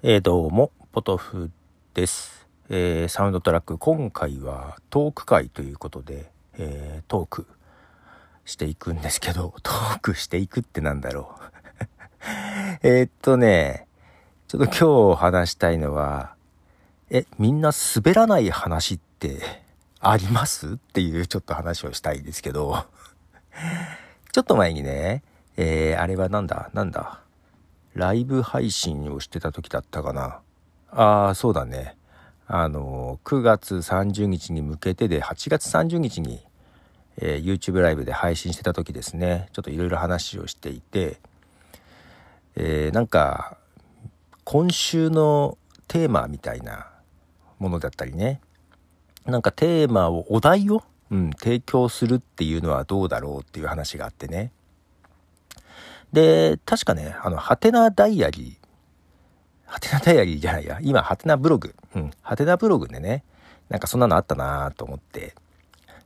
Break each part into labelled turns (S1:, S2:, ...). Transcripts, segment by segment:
S1: えー、どうも、ポトフです。えーサウンドトラック、今回はトーク会ということで、えートークしていくんですけど、トークしていくってなんだろう。えっとね、ちょっと今日話したいのは、え、みんな滑らない話ってありますっていうちょっと話をしたいんですけど、ちょっと前にね、えあれはなんだ、なんだ、ライブ配信をしてた時だったかな。ああ、そうだね。あの、9月30日に向けてで、8月30日に、えー YouTube ライブで配信してた時ですね、ちょっといろいろ話をしていて、えーなんか、今週のテーマみたいなものだったりね、なんかテーマを、お題を、うん、提供するっていうのはどうだろうっていう話があってね。で、確かね、あの、ハテナダイアリー、ハテナダイアリーじゃないや、今、ハテナブログ、うん、ハテナブログでね、なんかそんなのあったなと思って、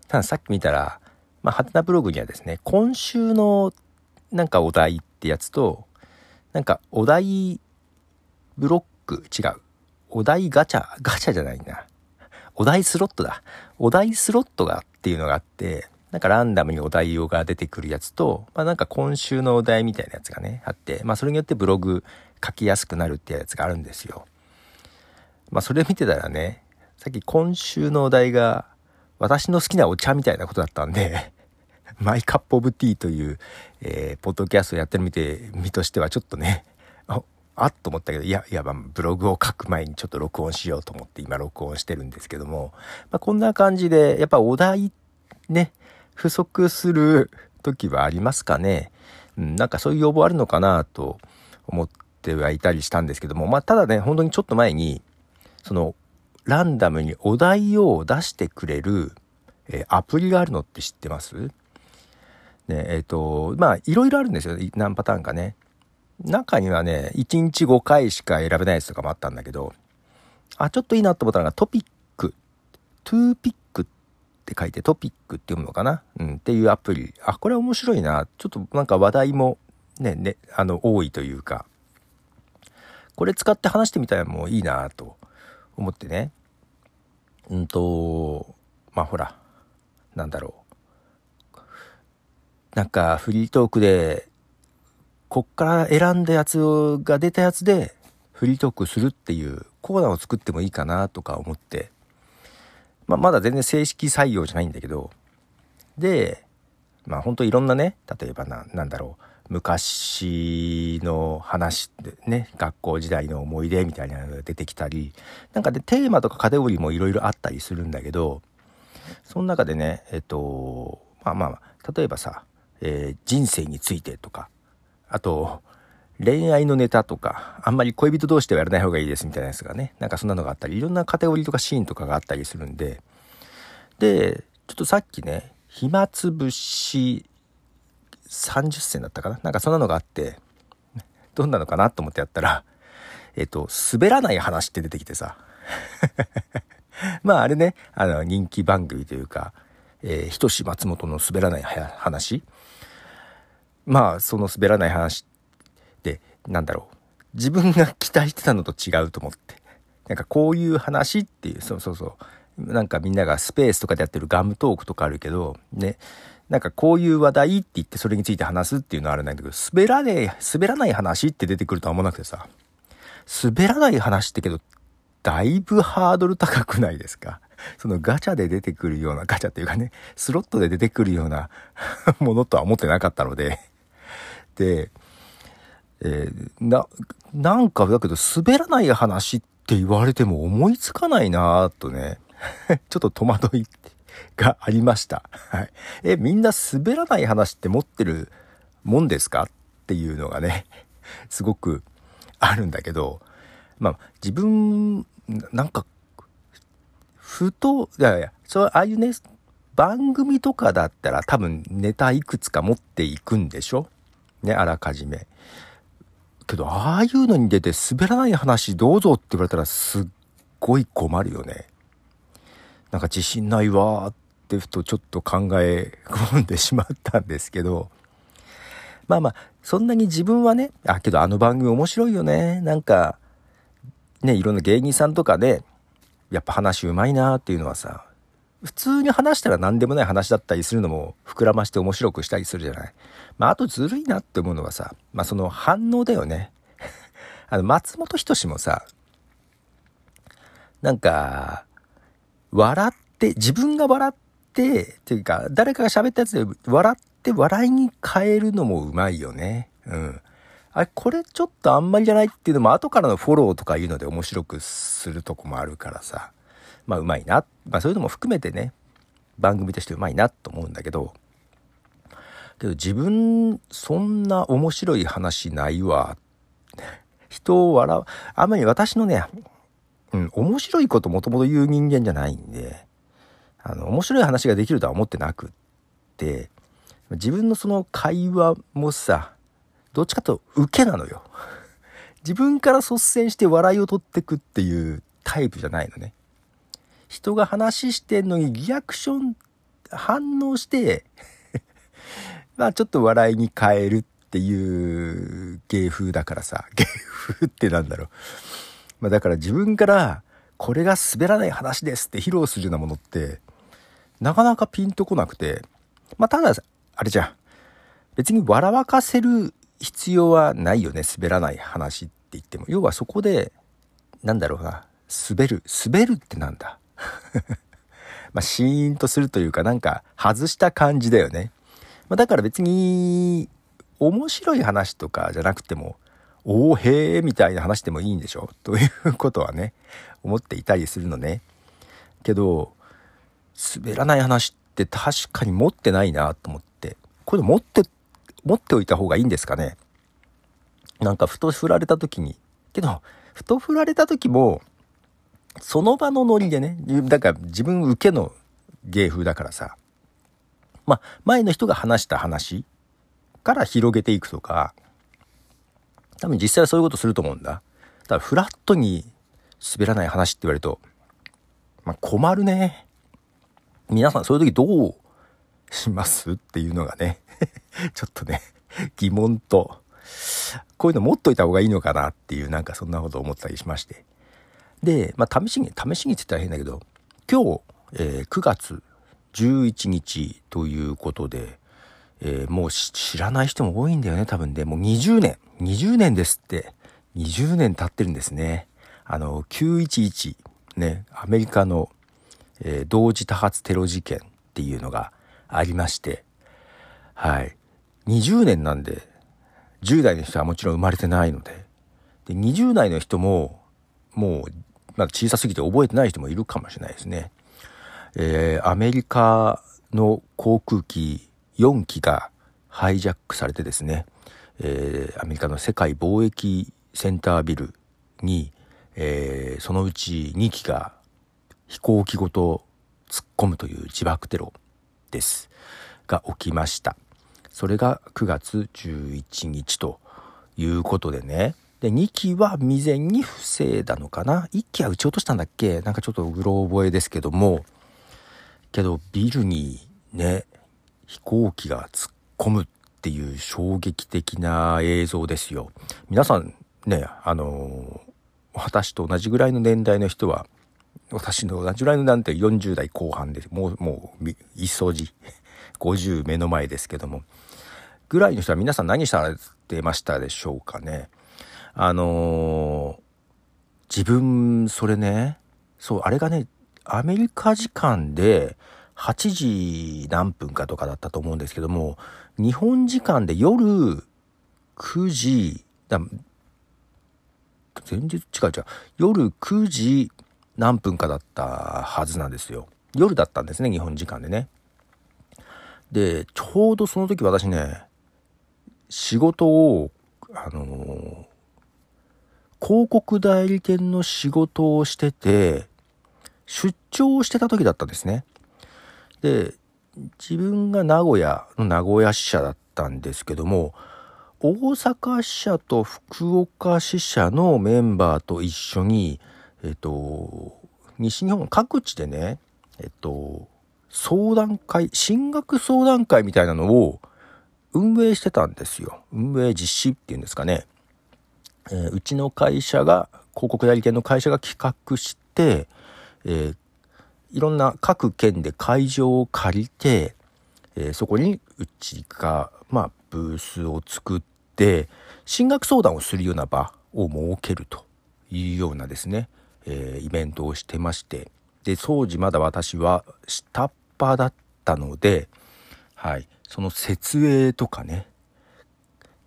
S1: たださっき見たら、まあ、ハテナブログにはですね、今週のなんかお題ってやつと、なんかお題ブロック、違う。お題ガチャ、ガチャじゃないな。お題スロットだ。お題スロットがっていうのがあって、なんかランダムにお題が出てくるやつと、まあなんか今週のお題みたいなやつがね、あって、まあそれによってブログ書きやすくなるってやつがあるんですよ。まあそれ見てたらね、さっき今週のお題が私の好きなお茶みたいなことだったんで、マイカップオブティーという、えーポッドキャストをやってる身て身としてはちょっとね、ああっと思ったけど、いや、いや、まあブログを書く前にちょっと録音しようと思って今録音してるんですけども、まあ、こんな感じで、やっぱお題ね、不足する時はありますかね。うん、なんかそういう要望あるのかなと思ってはいたりしたんですけども、まあただね、本当にちょっと前に、その、ランダムにお題を出してくれる、えーアプリがあるのって知ってます？ね、えっ、と、まあ、いろいろあるんですよ。何パターンかね。中にはね、1日5回しか選べないやつとかもあったんだけど、あ、ちょっといいなと思ったのがトピック、トゥーピックっって書いてトピックって読むのかな？うん、っていうアプリ。あ、これ面白いな。ちょっとなんか話題もね、ね、あの、多いというか、これ使って話してみたらもういいなと思ってね。うんと、まあほら、なんだろう。なんかフリートークで、こっから選んだやつが出たやつでフリートークするっていうコーナーを作ってもいいかなとか思って、まあ、まだ全然正式採用じゃないんだけど、で、まあ本当いろんなね、例えばな、なんだろう、昔の話でね、学校時代の思い出みたいなのが出てきたり、なんかでテーマとかカテゴリーもいろいろあったりするんだけど、その中でね、えっと、まあまあ、例えばさ、えー人生についてとか、あと、恋愛のネタとか、あんまり恋人同士ではやらない方がいいですみたいなやつがね、なんかそんなのがあったり、いろんなカテゴリーとかシーンとかがあったりするんで、で、ちょっとさっきね、暇つぶし30銭だったかな？なんかそんなのがあって、どんなのかなと思ってやったら、えっと、滑らない話って出てきてさ。まああれね、あの人気番組というか、えー、ひとし松本の滑らない話。まあその滑らない話、なんだろう。自分が期待してたのと違うと思って。なんかこういう話っていう、そうそうそう。なんかみんながスペースとかでやってるガムトークとかあるけど、ね。なんかこういう話題って言ってそれについて話すっていうのはあるんだけど、滑らねえ、滑らない話って出てくるとは思わなくてさ。滑らない話ってけど、だいぶハードル高くないですか？そのガチャで出てくるような、ガチャっていうかね、スロットで出てくるような ものとは思ってなかったので。で、えーな、なんかだけど滑らない話って言われても思いつかないなぁとね、ちょっと戸惑いがありました。はい。え、みんな滑らない話って持ってるもんですかっていうのがね、すごくあるんだけど、まあ自分、なんか、ふと、いやいや、そう、ああいうね、番組とかだったら多分ネタいくつか持っていくんでしょ？ね、あらかじめ。けど、ああいうのに出て滑らない話どうぞって言われたらすっごい困るよね。なんか自信ないわーってふとちょっと考え込んでしまったんですけど、まあまあ、そんなに自分はね、あ、けどあの番組面白いよね。なんか、ね、いろんな芸人さんとかで、やっぱ話うまいなーっていうのはさ、普通に話したら何でもない話だったりするのも膨らまして面白くしたりするじゃない。まあ、あとずるいなって思うのはさ、まあ、その反応だよね。あの、松本人志もさ、なんか、笑って、自分が笑って、っていうか、誰かが喋ったやつで笑って笑いに変えるのもうまいよね。うん。あれ、これちょっとあんまりじゃないっていうのも後からのフォローとかいうので面白くするとこもあるからさ。まあうまいな。まあそういうのも含めてね、番組としてうまいなと思うんだけど、けど自分、そんな面白い話ないわ。人を笑う。あんまり私のね、うん、面白いこともともと言う人間じゃないんで、あの、面白い話ができるとは思ってなくって、自分のその会話もさ、どっちかと受けなのよ。自分から率先して笑いを取ってくっていうタイプじゃないのね。人が話してんのにリアクション反応して まあちょっと笑いに変えるっていう芸風だからさ、芸風ってなんだろう。まあだから自分からこれが滑らない話ですって披露するようなものってなかなかピンとこなくて、まあただ、あれじゃん。別に笑わかせる必要はないよね。滑らない話って言っても。要はそこで、なんだろうな。滑る。滑るってなんだ？まあ、シーンとするというか、なんか、外した感じだよね。まあ、だから別に、面白い話とかじゃなくても、おーへーみたいな話でもいいんでしょ？ということはね、思っていたりするのね。けど、滑らない話って確かに持ってないなと思って。これ持って、持っておいた方がいいんですかね？なんかふと振られた時に。けど、ふと振られた時も、その場のノリでね、だから自分受けの芸風だからさ、まあ、前の人が話した話から広げていくとか、多分実際はそういうことすると思うんだ。ただフラットに滑らない話って言われると、まあ、困るね。皆さんそういう時どうしますっていうのがね ちょっとね、疑問と、こういうの持っといた方がいいのかなっていう、なんかそんなこと思ったりしまして。で、まあ、試しに、試しにって言ったら変だけど、今日、えー、9月11日ということで、えー、もう知らない人も多いんだよね、多分ね。もう20年、20年ですって。20年経ってるんですね。あの、911、ね、アメリカの、えー、同時多発テロ事件っていうのがありまして、はい。20年なんで、10代の人はもちろん生まれてないので、で、20代の人も、もうまだ小さすぎて覚えてない人もいるかもしれないですね。えー、アメリカの航空機4機がハイジャックされてですね、えー、アメリカの世界貿易センタービルに、えー、そのうち2機が飛行機ごと突っ込むという自爆テロです。が起きました。それが9月11日ということでね、で、2機は未然に防いだのかな ?1 機は撃ち落としたんだっけ？なんかちょっとうろ覚えですけども、けどビルにね、飛行機が突っ込むっていう衝撃的な映像ですよ。皆さんね、あの私と同じぐらいの年代の人は、私の同じぐらいのなんて40代後半で、もう、もう、いっそじ、50 目の前ですけども、ぐらいの人は皆さん何されてましたでしょうかね？あのー、自分、それね、そう、あれがね、アメリカ時間で8時何分かとかだったと思うんですけども、日本時間で夜9時、だ前日違う違う、夜9時何分かだったはずなんですよ。夜だったんですね、日本時間でね。で、ちょうどその時私ね、仕事を、あの、広告代理店の仕事をしてて、出張してた時だったんですね。で、自分が名古屋の名古屋支社だったんですけども、大阪支社と福岡支社のメンバーと一緒に、えっと、西日本各地でね、えっと、相談会、進学相談会みたいなのを運営してたんですよ。運営実施っていうんですかね。えー、うちの会社が広告代理店の会社が企画して、えー、いろんな各県で会場を借りて、えー、そこにうちが、まあ、ブースを作って、進学相談をするような場を設けるというようなですね、えー、イベントをしてまして、で、当時まだ私は下っ端だったので、はい、その設営とかね、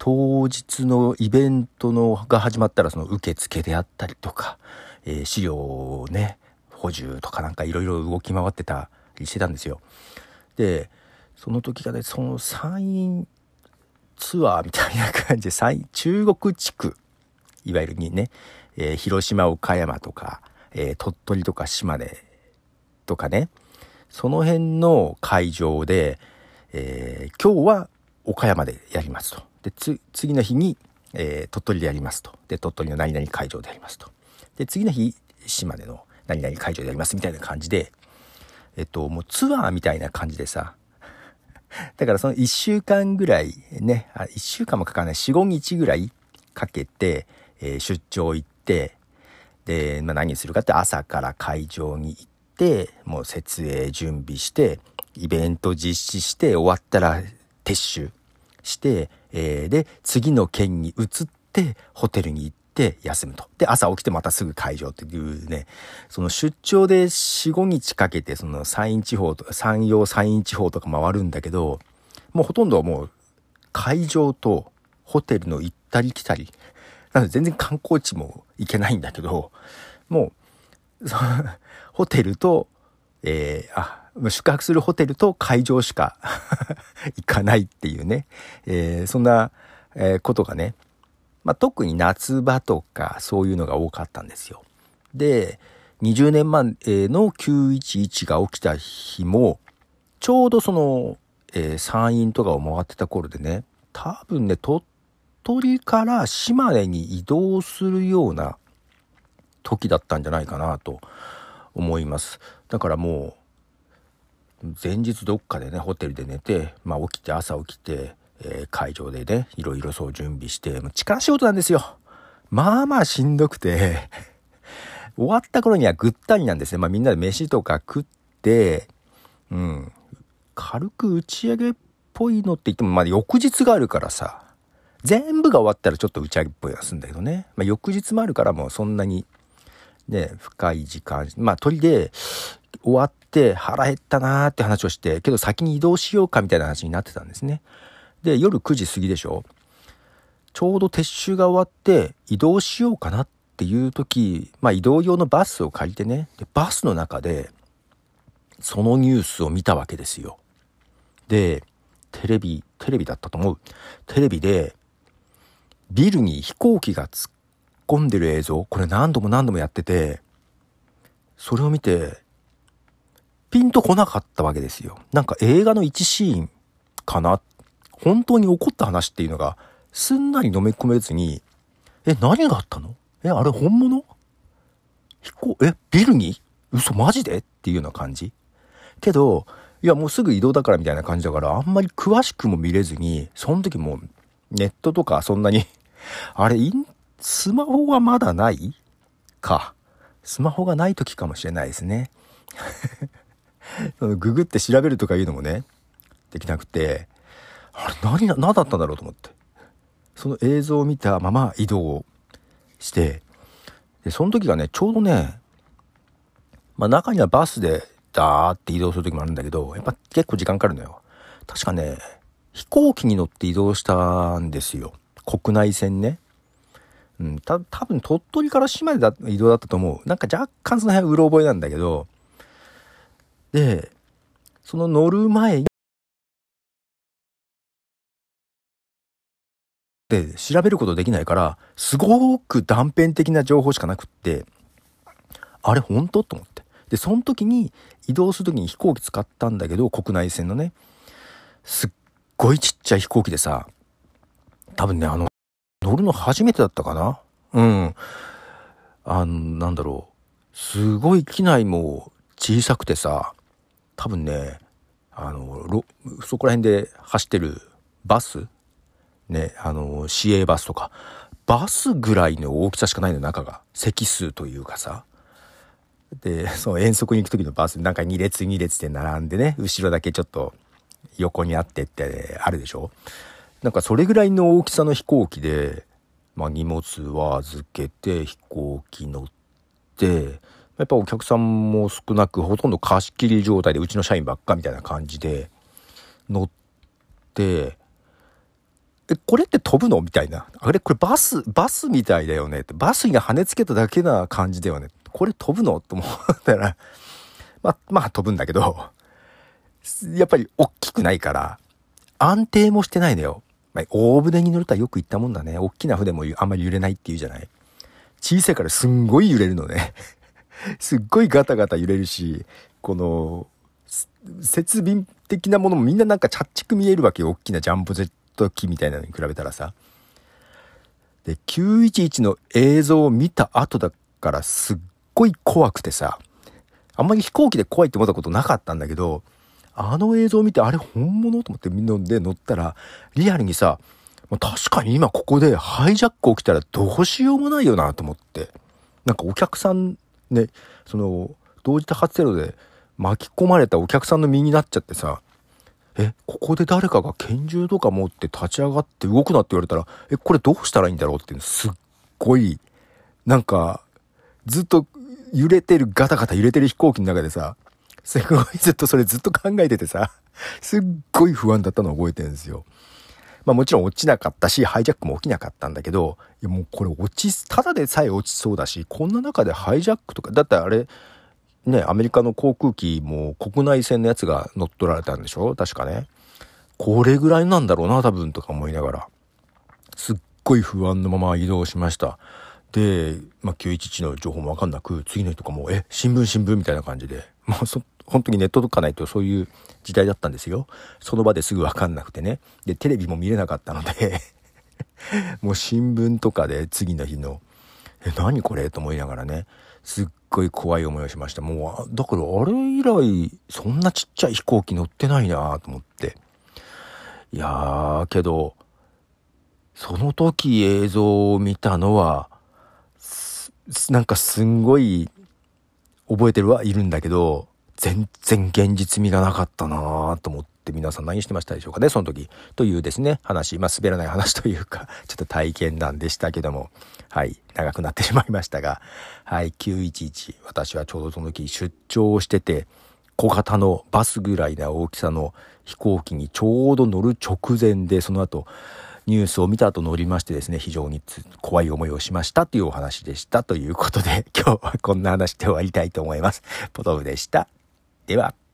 S1: 当日のイベントのが始まったらその受付であったりとか、えー、資料をね、補充とかなんかいろいろ動き回ってたりしてたんですよ。で、その時がね、その山陰ツアーみたいな感じで、中国地区、いわゆるにね、えー、広島、岡山とか、えー、鳥取とか島根とかね、その辺の会場で、え、今日は岡山でやりますと。で、次の日に、え鳥取でやりますと。で、鳥取の何々会場でやりますと。で、次の日、島根の何々会場でやりますみたいな感じで、えっと、もうツアーみたいな感じでさ、だからその1週間ぐらいね、あ1週間もかかんない、4、5日ぐらいかけて、えー、出張行って、で、まあ、何するかって朝から会場に行って、もう設営準備して、イベント実施して終わったら撤収して、えー、で、次の県に移ってホテルに行って、休むと。で、朝起きてまたすぐ会場っていうね、その出張で4、5日かけてその山陰地方とか、山陽山陰地方とか回るんだけど、もうほとんどはもう会場とホテルの行ったり来たり、なので全然観光地も行けないんだけど、もう、ホテルと、えー、あ、宿泊するホテルと会場しか 行かないっていうね、えー、そんな、え、ことがね、まあ、特に夏場とかそういうのが多かったんですよ。で、20年前の911が起きた日も、ちょうどその、えー、山陰とかを回ってた頃でね、多分ね、鳥取から島根に移動するような時だったんじゃないかなと思います。だからもう、前日どっかでね、ホテルで寝て、まあ起きて朝起きて、えー、会場でね、いろいろそう準備して、もう力仕事なんですよ。まあまあしんどくて 終わった頃にはぐったりなんですね。まあみんなで飯とか食って、うん、軽く打ち上げっぽいのって言っても、まあ翌日があるからさ、全部が終わったらちょっと打ち上げっぽいはするんだけどね。まあ翌日もあるからもうそんなに、ね、深い時間、まあ鳥で終わっ腹減ったなーって話をして、けど先に移動しようかみたいな話になってたんですね。で、夜9時過ぎでしょちょうど撤収が終わって移動しようかなっていう時、まあ移動用のバスを借りてね、でバスの中でそのニュースを見たわけですよ。で、テレビ、テレビだったと思う。テレビでビルに飛行機が突っ込んでる映像、これ何度も何度もやってて、それを見て、ピンとこなかったわけですよ。なんか映画の一シーンかな。本当に起こった話っていうのが、すんなり飲み込めずに、え、何があったの？え、あれ本物？飛行、え、ビルに？嘘マジで？っていうような感じ。けど、いやもうすぐ移動だからみたいな感じだから、あんまり詳しくも見れずに、その時もネットとかそんなに あれ、スマホはまだない？か。スマホがない時かもしれないですね。そのググって調べるとかいうのもね、できなくて、あれ何、何だったんだろうと思って。その映像を見たまま移動をして、で、その時がね、ちょうどね、まあ中にはバスでダーって移動する時もあるんだけど、やっぱ結構時間かかるのよ。確かね、飛行機に乗って移動したんですよ。国内線ね。うん、た、多分鳥取から島根だ移動だったと思う。なんか若干その辺うろ覚えなんだけど、で、その乗る前に、で調べることできないから、すごく断片的な情報しかなくって、あれ本当？と思って。で、その時に移動する時に飛行機使ったんだけど、国内線のね、すっごいちっちゃい飛行機でさ、多分ね、あの、乗るの初めてだったかな？うん。あの、なんだろう。すごい機内も小さくてさ、多分ね、あの、そこら辺で走ってるバスね、あの、市営バスとか、バスぐらいの大きさしかないの、中が。席数というかさ。で、その遠足に行く時のバス、なんか2列2列で並んでね、後ろだけちょっと横にあってってあるでしょなんかそれぐらいの大きさの飛行機で、まあ荷物は預けて飛行機乗って、やっぱお客さんも少なく、ほとんど貸し切り状態でうちの社員ばっかみたいな感じで乗って、え、これって飛ぶの？みたいな。あれ？これバス、バスみたいだよね？って。バスに跳ねつけただけな感じだよね。これ飛ぶの？と思ったら、まあ、まあ飛ぶんだけど、やっぱり大きくないから、安定もしてないのよ。まあ、大船に乗るとはよく言ったもんだね。大きな船もあんまり揺れないっていうじゃない。小さいからすんごい揺れるのね。すっごいガタガタ揺れるし、この、設備的なものもみんななんかチャッチく見えるわけよ。大きなジャンボジェット機みたいなのに比べたらさ。で、911の映像を見た後だからすっごい怖くてさ、あんまり飛行機で怖いって思ったことなかったんだけど、あの映像を見て、あれ本物？と思ってみんなで乗ったら、リアルにさ、確かに今ここでハイジャック起きたらどうしようもないよなと思って。なんかお客さんね、その、同時多発テロで巻き込まれたお客さんの身になっちゃってさ、え、ここで誰かが拳銃とか持って立ち上がって動くなって言われたら、え、これどうしたらいいんだろうってすっごい、なんか、ずっと揺れてる、ガタガタ揺れてる飛行機の中でさ、すごいずっとそれずっと考えててさ、すっごい不安だったのを覚えてるんですよ。まあもちろん落ちなかったし、ハイジャックも起きなかったんだけど、いやもうこれ落ち、ただでさえ落ちそうだし、こんな中でハイジャックとか、だってあれ、ね、アメリカの航空機も国内線のやつが乗っ取られたんでしょ？確かね。これぐらいなんだろうな、多分とか思いながら。すっごい不安のまま移動しました。で、まあ、911の情報もわかんなく、次の日とかも、え、新聞新聞みたいな感じで、もうそ、本当にネットとかないとそういう時代だったんですよ。その場ですぐわかんなくてね。で、テレビも見れなかったので もう新聞とかで次の日の、え、何これと思いながらね、すっごい怖い思いをしました。もう、だからあれ以来、そんなちっちゃい飛行機乗ってないなと思って。いやー、けど、その時映像を見たのは、なんかすんごい覚えてるはいるんだけど、全然現実味がなかったなぁと思って皆さん何してましたでしょうかね、その時。というですね、話、まあ滑らない話というか、ちょっと体験談でしたけども、はい、長くなってしまいましたが、はい、911、私はちょうどその時出張をしてて、小型のバスぐらいな大きさの飛行機にちょうど乗る直前で、その後、ニュースを見た後乗りましてですね、非常に怖い思いをしましたというお話でしたということで、今日はこんな話で終わりたいと思います。ポトフでした。では。